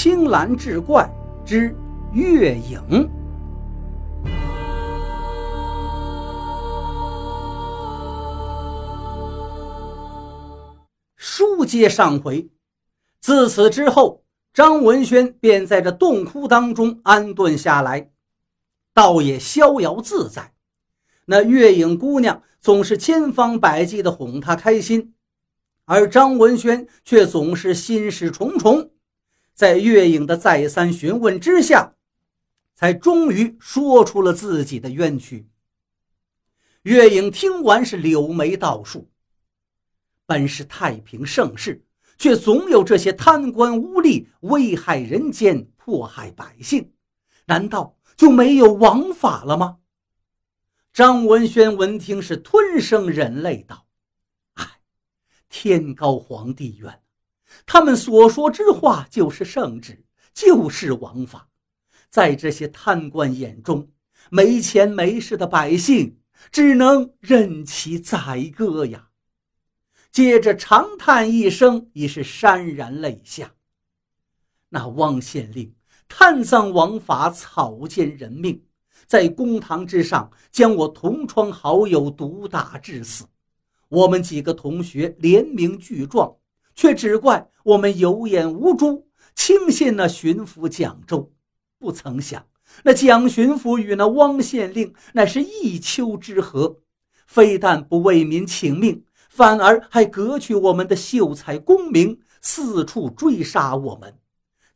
青蓝志怪之月影。书接上回，自此之后，张文轩便在这洞窟当中安顿下来，倒也逍遥自在。那月影姑娘总是千方百计地哄他开心，而张文轩却总是心事重重。在月影的再三询问之下，才终于说出了自己的冤屈。月影听完是柳眉倒竖。本是太平盛世，却总有这些贪官污吏危害人间、迫害百姓，难道就没有王法了吗？张文轩闻听是吞声忍泪道：“唉，天高皇帝远。”他们所说之话就是圣旨，就是王法，在这些贪官眼中，没钱没势的百姓只能任其宰割呀。接着长叹一声，已是潸然泪下。那汪县令贪赃枉法，草菅人命，在公堂之上将我同窗好友毒打致死，我们几个同学联名具状。却只怪我们有眼无珠，轻信那巡抚蒋州。不曾想，那蒋巡抚与那汪县令乃是一丘之貉，非但不为民请命，反而还革去我们的秀才功名，四处追杀我们，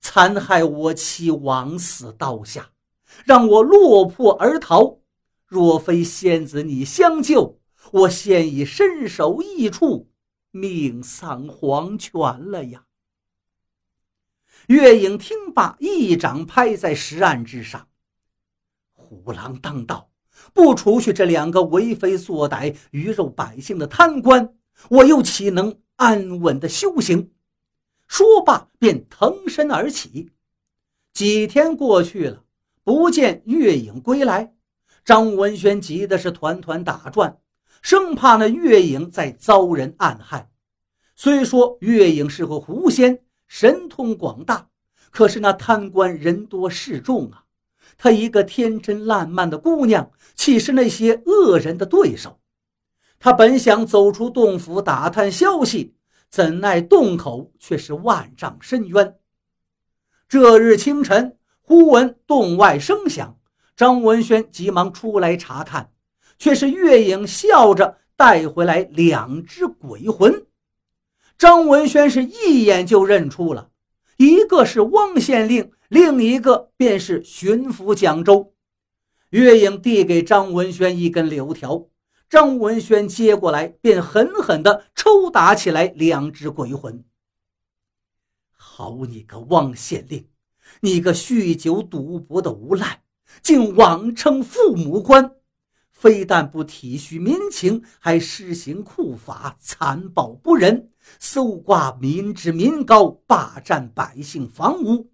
残害我妻，枉死刀下，让我落魄而逃。若非仙子你相救，我现已身首异处。命丧黄泉了呀！月影听罢，一掌拍在石案之上。虎狼当道，不除去这两个为非作歹、鱼肉百姓的贪官，我又岂能安稳的修行？说罢，便腾身而起。几天过去了，不见月影归来，张文轩急的是团团打转。生怕那月影再遭人暗害。虽说月影是个狐仙，神通广大，可是那贪官人多势众啊！她一个天真烂漫的姑娘，岂是那些恶人的对手？他本想走出洞府打探消息，怎奈洞口却是万丈深渊。这日清晨，忽闻洞外声响，张文轩急忙出来查看。却是月影笑着带回来两只鬼魂，张文轩是一眼就认出了，一个是汪县令，另一个便是巡抚蒋州。月影递给张文轩一根柳条，张文轩接过来，便狠狠地抽打起来两只鬼魂。好你个汪县令，你个酗酒赌博的无赖，竟妄称父母官！非但不体恤民情，还施行酷法，残暴不仁，搜刮民脂民膏，霸占百姓房屋。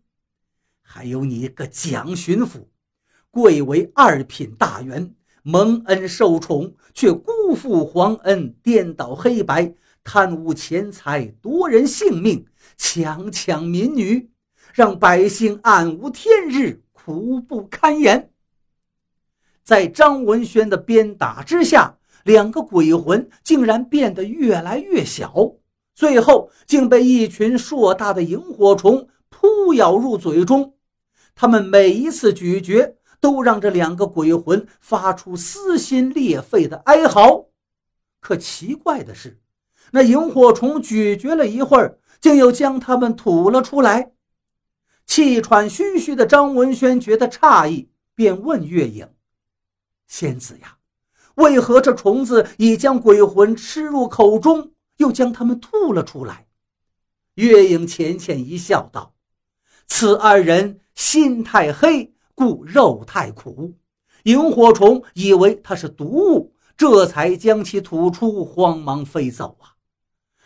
还有你个蒋巡抚，贵为二品大员，蒙恩受宠，却辜负皇恩，颠倒黑白，贪污钱财，夺人性命，强抢民女，让百姓暗无天日，苦不堪言。在张文轩的鞭打之下，两个鬼魂竟然变得越来越小，最后竟被一群硕大的萤火虫扑咬入嘴中。他们每一次咀嚼，都让这两个鬼魂发出撕心裂肺的哀嚎。可奇怪的是，那萤火虫咀嚼了一会儿，竟又将它们吐了出来。气喘吁吁的张文轩觉得诧异，便问月影。仙子呀，为何这虫子已将鬼魂吃入口中，又将它们吐了出来？月影浅浅一笑，道：“此二人心太黑，故肉太苦。萤火虫以为它是毒物，这才将其吐出，慌忙飞走啊！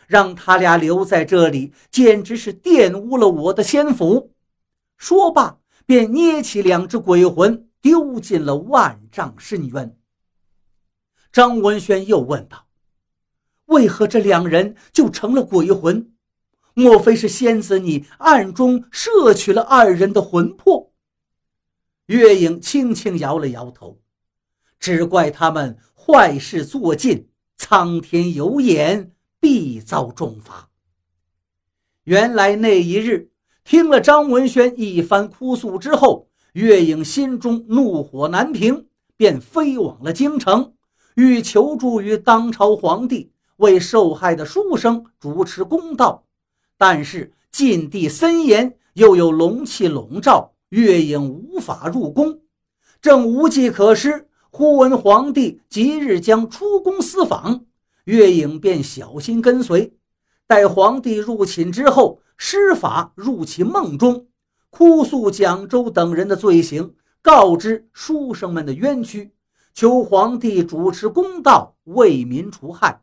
让他俩留在这里，简直是玷污了我的仙府。”说罢，便捏起两只鬼魂。丢进了万丈深渊。张文轩又问道：“为何这两人就成了鬼魂？莫非是仙子你暗中摄取了二人的魂魄？月影轻轻摇了摇头，只怪他们坏事做尽，苍天有眼，必遭重罚。原来那一日，听了张文轩一番哭诉之后，月影心中怒火难平，便飞往了京城，欲求助于当朝皇帝，为受害的书生主持公道。但是禁地森严，又有龙气笼罩，月影无法入宫。正无计可施，忽闻皇帝即日将出宫私访，月影便小心跟随。待皇帝入寝之后，施法入其梦中，哭诉蒋州等人的罪行，告知书生们的冤屈，求皇帝主持公道，为民除害。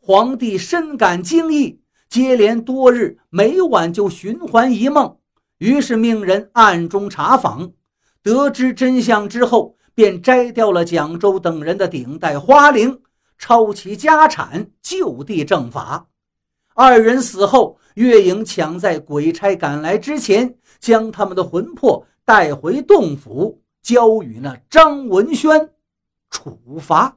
皇帝深感惊异。接连多日，每晚就循环一梦，于是命人暗中查访，得知真相之后，便摘掉了蒋州等人的顶戴花翎，抄其家产，就地正法。二人死后，月影抢在鬼差赶来之前，将他们的魂魄带回洞府，交与那张文轩处罚。